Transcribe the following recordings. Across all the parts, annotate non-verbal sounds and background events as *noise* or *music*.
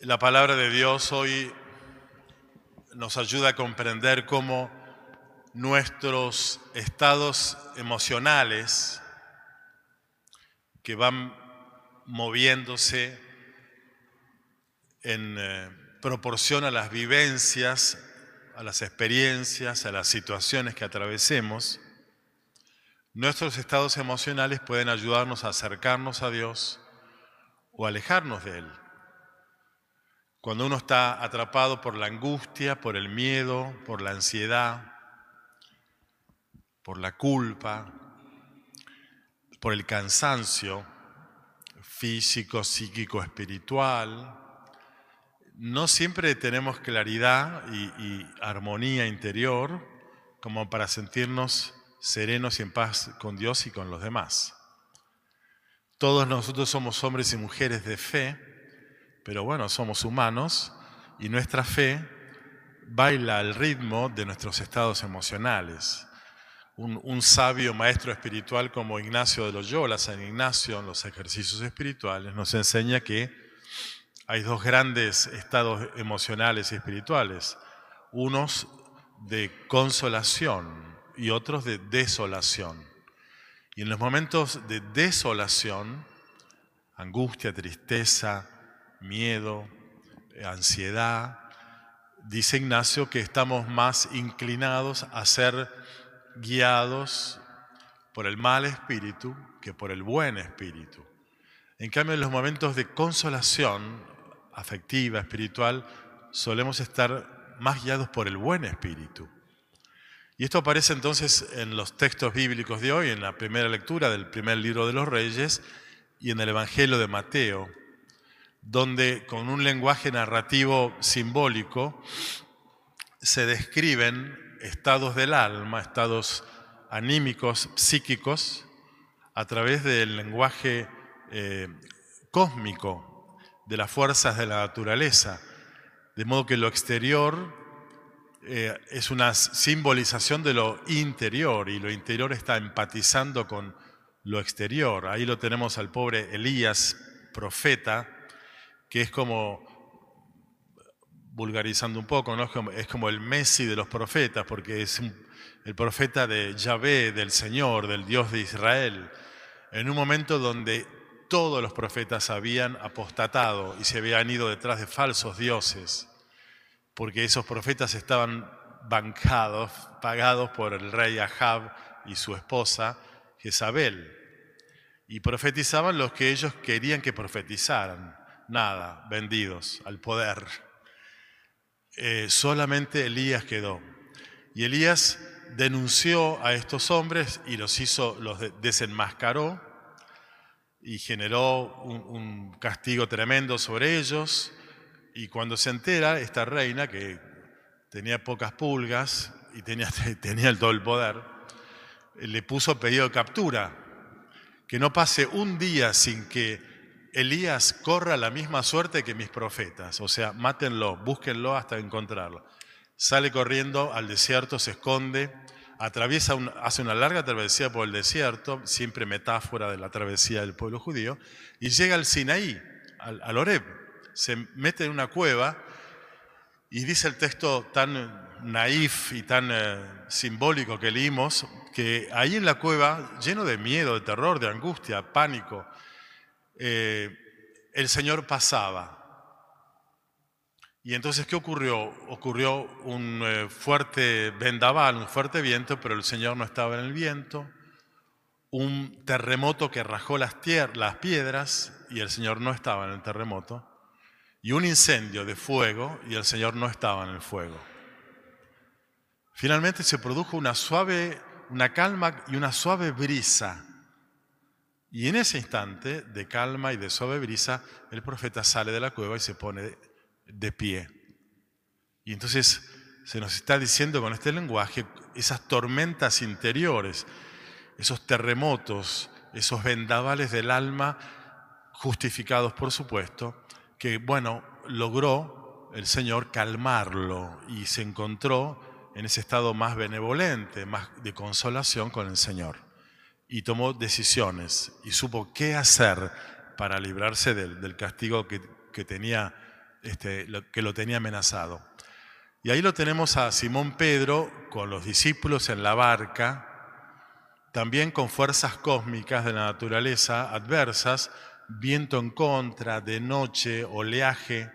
La palabra de Dios hoy nos ayuda a comprender cómo nuestros estados emocionales que van moviéndose en eh, proporción a las vivencias, a las experiencias, a las situaciones que atravesemos, nuestros estados emocionales pueden ayudarnos a acercarnos a Dios o alejarnos de Él. Cuando uno está atrapado por la angustia, por el miedo, por la ansiedad, por la culpa, por el cansancio físico, psíquico, espiritual, no siempre tenemos claridad y, armonía interior como para sentirnos serenos y en paz con Dios y con los demás. Todos nosotros somos hombres y mujeres de fe, pero bueno, somos humanos y nuestra fe baila al ritmo de nuestros estados emocionales. Un, sabio maestro espiritual como Ignacio de Loyola, San Ignacio, en los ejercicios espirituales, nos enseña que hay dos grandes estados emocionales y espirituales, unos de consolación y otros de desolación. Y en los momentos de desolación, angustia, tristeza, miedo, ansiedad, dice Ignacio que estamos más inclinados a ser guiados por el mal espíritu que por el buen espíritu. En cambio, en los momentos de consolación afectiva, espiritual, solemos estar más guiados por el buen espíritu. Y esto aparece entonces en los textos bíblicos de hoy, en la primera lectura del primer libro de los Reyes y en el Evangelio de Mateo, donde con un lenguaje narrativo simbólico se describen estados del alma, estados anímicos, psíquicos, a través del lenguaje eh, cósmico de las fuerzas de la naturaleza, de modo que lo exterior eh, es una simbolización de lo interior y lo interior está empatizando con lo exterior. Ahí lo tenemos al pobre Elías, profeta, que es como, vulgarizando un poco, ¿no? es, como, es el Messi de los profetas, porque es el profeta de Yahvé, del Señor, del Dios de Israel, en un momento donde todos los profetas habían apostatado y se habían ido detrás de falsos dioses porque esos profetas estaban bancados, pagados por el rey Ahab y su esposa Jezabel. Y profetizaban los que ellos querían que profetizaran. Nada, vendidos al poder. Eh, solamente Elías quedó. Y Elías denunció a estos hombres y los hizo, los desenmascaró y generó un, un castigo tremendo sobre ellos y cuando se entera, esta reina, que tenía pocas pulgas y tenía, *laughs* tenía todo el poder, le puso pedido de captura, que no pase un día sin que Elías corra la misma suerte que mis profetas, o sea, mátenlo, búsquenlo hasta encontrarlo. Sale corriendo al desierto, se esconde, atraviesa hace una larga travesía por el desierto, siempre metáfora de la travesía del pueblo judío, y llega al Sinaí, al, al Oreb, se mete en una cueva y dice el texto tan naif y tan eh, simbólico que leímos, que ahí en la cueva, lleno de miedo, de terror, de angustia, pánico, eh, el Señor pasaba. Y entonces, ¿qué ocurrió? Ocurrió un eh, fuerte vendaval, un fuerte viento, pero el Señor no estaba en el viento, un terremoto que rajó las, las piedras y el Señor no estaba en el terremoto y un incendio de fuego y el Señor no estaba en el fuego. Finalmente se produjo una suave, una calma y una suave brisa. Y en ese instante de calma y de suave brisa, el profeta sale de la cueva y se pone de pie. Y entonces se nos está diciendo con este lenguaje esas tormentas interiores, esos terremotos, esos vendavales del alma, justificados por supuesto, que, bueno, logró el Señor calmarlo y se encontró en ese estado más benevolente, más de consolación con el Señor. Y tomó decisiones y supo qué hacer para librarse del, del castigo que, que, tenía este, que lo tenía amenazado. Y ahí lo tenemos a Simón Pedro con los discípulos en la barca, también con fuerzas cósmicas de la naturaleza adversas, viento en contra, de noche, oleaje.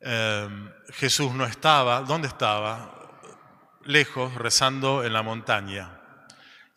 Em, Jesús no estaba, ¿dónde estaba? Lejos, rezando en la montaña.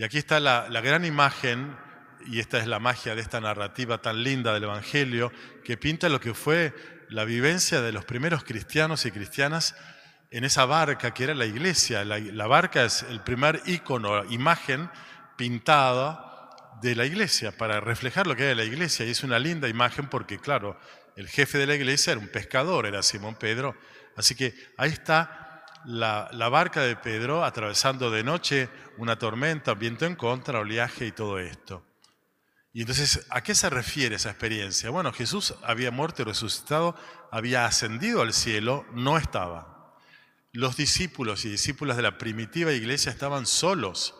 Y aquí está la, gran imagen, y esta es la magia de esta narrativa tan linda del Evangelio, que pinta lo que fue la vivencia de los primeros cristianos y cristianas en esa barca que era la iglesia. La, barca es el primer icono, imagen pintada de la iglesia, para reflejar lo que era la iglesia. Y es una linda imagen porque, claro, el jefe de la iglesia era un pescador, era Simón Pedro. Así que ahí está la, barca de Pedro atravesando de noche una tormenta, viento en contra, oleaje y todo esto. Y entonces, ¿a qué se refiere esa experiencia? Bueno, Jesús había muerto y resucitado, había ascendido al cielo, no estaba. Los discípulos y discípulas de la primitiva iglesia estaban solos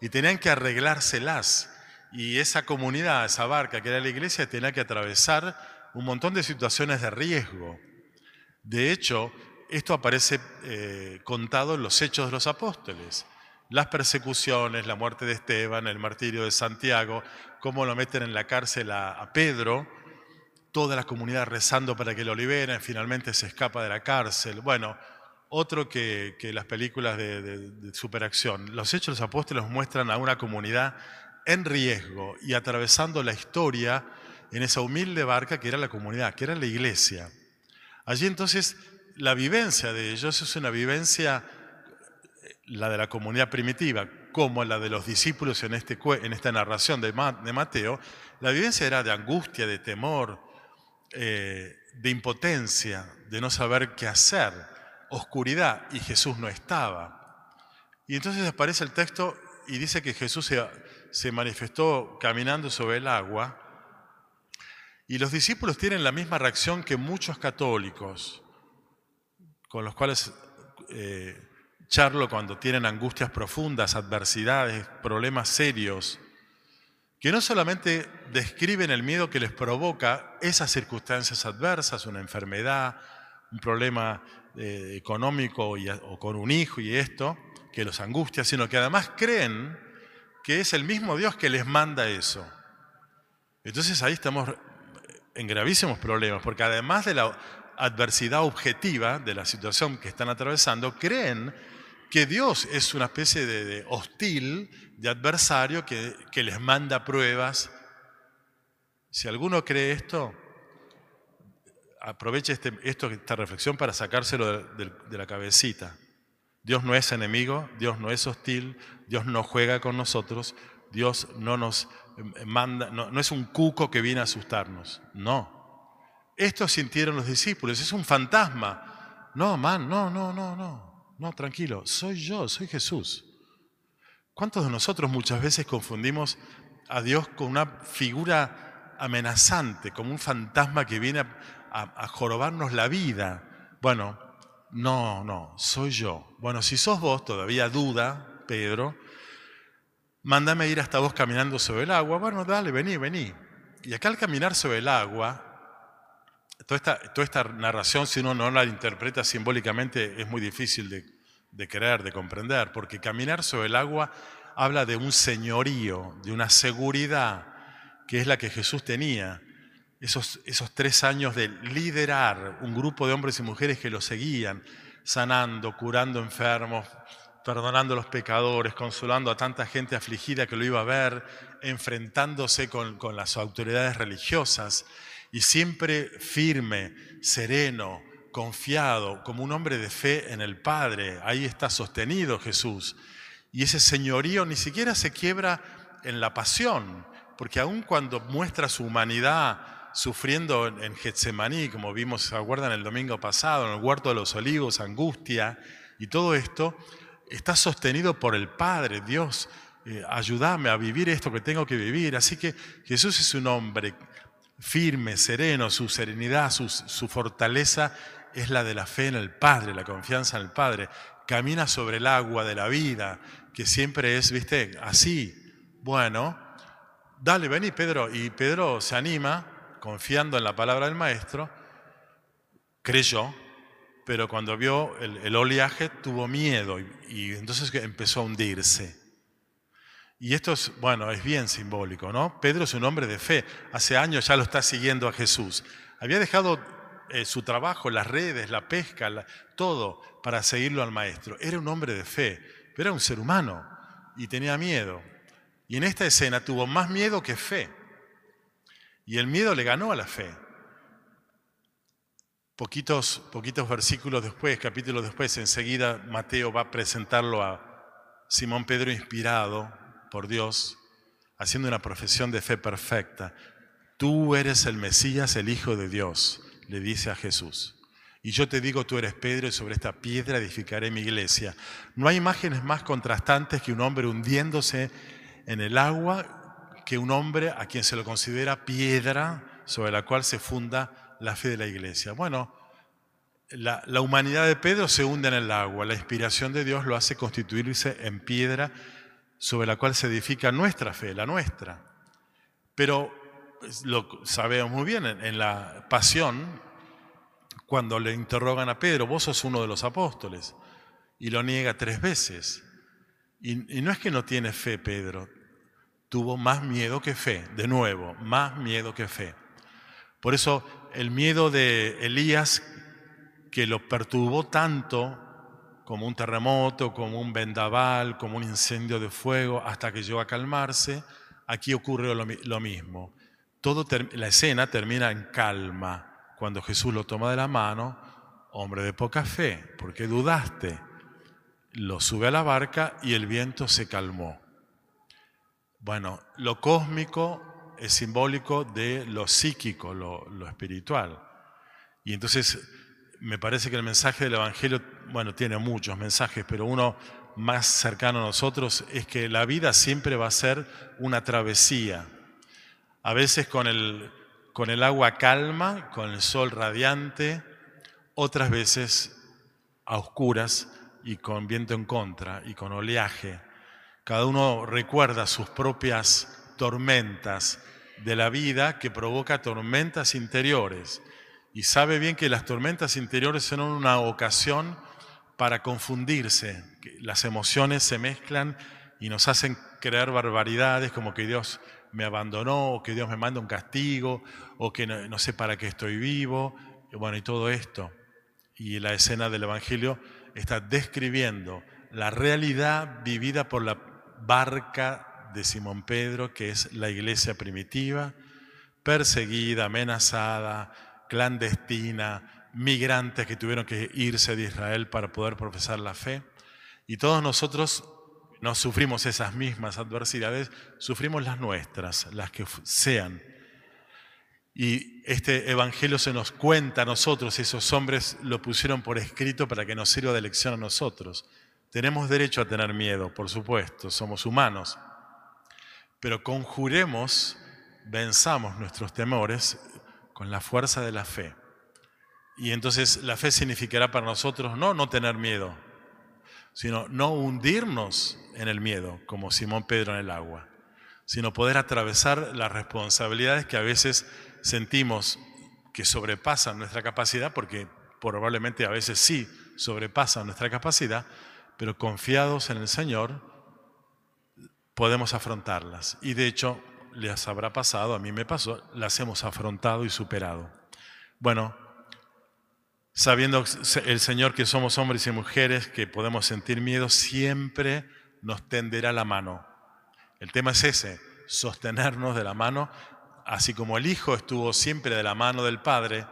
y tenían que arreglárselas. Y esa comunidad, esa barca que era la iglesia, tenía que atravesar un montón de situaciones de riesgo. De hecho, esto aparece eh, contado en los hechos de los apóstoles las persecuciones, la muerte de Esteban, el martirio de Santiago, cómo lo meten en la cárcel a, Pedro, toda la comunidad rezando para que lo liberen, finalmente se escapa de la cárcel. Bueno, otro que, las películas de, superacción. Los Hechos de los Apóstoles muestran a una comunidad en riesgo y atravesando la historia en esa humilde barca que era la comunidad, que era la iglesia. Allí entonces la vivencia de ellos es una vivencia la de la comunidad primitiva como la de los discípulos en, este, esta narración de, Mateo, la vivencia era de angustia, de temor, eh, de impotencia, de no saber qué hacer, oscuridad, y Jesús no estaba. Y entonces aparece el texto y dice que Jesús se manifestó caminando sobre el agua, y los discípulos tienen la misma reacción que muchos católicos, con los cuales eh, charlo cuando tienen angustias profundas, adversidades, problemas serios, que no solamente describen el miedo que les provoca esas circunstancias adversas, una enfermedad, un problema eh, económico o con un hijo y esto, que los angustia, sino que además creen que es el mismo Dios que les manda eso. Entonces ahí estamos en gravísimos problemas, porque además de la adversidad objetiva de la situación que están atravesando, creen que Dios es una especie de, hostil, de adversario que, les manda pruebas. Si alguno cree esto, aproveche este, esta reflexión para sacárselo de, la cabecita. Dios no es enemigo, Dios no es hostil, Dios no juega con nosotros, Dios no nos manda, no, no es un cuco que viene a asustarnos, no. Esto sintieron los discípulos, es un fantasma. No, man, no, no, no, no. No, tranquilo, soy yo, soy Jesús. ¿Cuántos de nosotros muchas veces confundimos a Dios con una figura amenazante, como un fantasma que viene a, jorobarnos la vida? Bueno, no, no, soy yo. Bueno, si sos vos, todavía duda, Pedro, mándame ir hasta vos caminando sobre el agua. Bueno, dale, vení, vení. Y acá al caminar sobre el agua, Toda esta, narración, si uno no la interpreta simbólicamente, es muy difícil de, de creer, de comprender, porque caminar sobre el agua habla de un señorío, de una seguridad que es la que Jesús tenía. Esos, esos tres años de liderar un grupo de hombres y mujeres que lo seguían, sanando, curando enfermos, perdonando a los pecadores, consolando a tanta gente afligida que lo iba a ver, enfrentándose con las autoridades religiosas y siempre firme, sereno, confiado, como un hombre de fe en el Padre. Ahí está sostenido Jesús. Y ese señorío ni siquiera se quiebra en la pasión, porque aun cuando muestra su humanidad sufriendo en Getsemaní, como vimos, se acuerdan el domingo pasado, en el huerto de los olivos, angustia y todo esto, está sostenido por el Padre, Dios, eh, ayúdame a vivir esto que tengo que vivir. Así que Jesús es un hombre firme, sereno, su serenidad, su, fortaleza es la de la fe en el Padre, la confianza en el Padre. Camina sobre el agua de la vida, que siempre es, viste, así. Bueno, dale, vení Pedro. Y Pedro se anima, confiando en la palabra del Maestro, creyó, pero cuando vio el, oleaje tuvo miedo y, y entonces empezó a hundirse. Y esto es, bueno, es bien simbólico, ¿no? Pedro es un hombre de fe. Hace años ya lo está siguiendo a Jesús. Había dejado eh, su trabajo, las redes, la pesca, todo para seguirlo al maestro. Era un hombre de fe, pero era un ser humano y tenía miedo. Y en esta escena tuvo más miedo que fe. Y el miedo le ganó a la fe. Poquitos, poquitos versículos después, capítulos después, enseguida Mateo va a presentarlo a Simón Pedro inspirado por Dios, haciendo una profesión de fe perfecta. Tú eres el Mesías, el Hijo de Dios, le dice a Jesús. Y yo te digo, tú eres Pedro y sobre esta piedra edificaré mi iglesia. No hay imágenes más contrastantes que un hombre hundiéndose en el agua que un hombre a quien se lo considera piedra sobre la cual se funda la fe de la iglesia. Bueno, la, la humanidad de Pedro se hunde en el agua, la inspiración de Dios lo hace constituirse en piedra sobre la cual se edifica nuestra fe, la nuestra. Pero pues, lo sabemos muy bien, en, la pasión, cuando le interrogan a Pedro, vos sos uno de los apóstoles, y lo niega tres veces. Y, y no es que no tiene fe Pedro, tuvo más miedo que fe, de nuevo, más miedo que fe. Por eso el miedo de Elías, que lo perturbó tanto, como un terremoto, como un vendaval, como un incendio de fuego, hasta que llegó a calmarse, aquí ocurre lo, mismo. Todo la escena termina en calma. Cuando Jesús lo toma de la mano, hombre de poca fe, porque dudaste, lo sube a la barca y el viento se calmó. Bueno, lo cósmico es simbólico de lo psíquico, lo espiritual. Y entonces me parece que el mensaje del Evangelio, bueno, tiene muchos mensajes, pero uno más cercano a nosotros es que la vida siempre va a ser una travesía. A veces con el, con el agua calma, con el sol radiante, otras veces a oscuras y con viento en contra y con oleaje. Cada uno recuerda sus propias tormentas de la vida que provoca tormentas interiores y sabe bien que las tormentas interiores son una ocasión para confundirse. Las emociones se mezclan y nos hacen creer barbaridades como que Dios me abandonó, o que Dios me manda un castigo, o que no, sé para qué estoy vivo, y bueno, y todo esto. Y la escena del Evangelio está describiendo la realidad vivida por la barca de Simón Pedro, que es la iglesia primitiva, perseguida, amenazada, clandestina, migrantes que tuvieron que irse de Israel para poder profesar la fe. Y todos nosotros no sufrimos esas mismas adversidades, sufrimos las nuestras, las que sean. Y este Evangelio se nos cuenta a nosotros, esos hombres lo pusieron por escrito para que nos sirva de lección a nosotros. Tenemos derecho a tener miedo, por supuesto, somos humanos, pero conjuremos, venzamos nuestros temores con la fuerza de la fe. Y entonces la fe significará para nosotros no no tener miedo, sino no hundirnos en el miedo, como Simón Pedro en el agua, sino poder atravesar las responsabilidades que a veces sentimos que sobrepasan nuestra capacidad, porque probablemente a veces sí sobrepasan nuestra capacidad, pero confiados en el Señor podemos afrontarlas. Y de hecho, les habrá pasado, a mí me pasó, las hemos afrontado y superado. Bueno, sabiendo el Señor que somos hombres y mujeres, que podemos sentir miedo, siempre nos tenderá la mano. El tema es ese, sostenernos de la mano, así como el Hijo estuvo siempre de la mano del Padre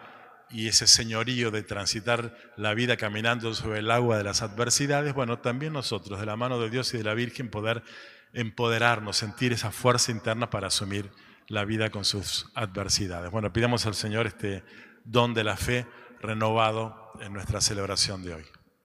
y ese señorío de transitar la vida caminando sobre el agua de las adversidades, bueno, también nosotros, de la mano de Dios y de la Virgen, poder empoderarnos, sentir esa fuerza interna para asumir la vida con sus adversidades. Bueno, pidamos al Señor este don de la fe renovado en nuestra celebración de hoy.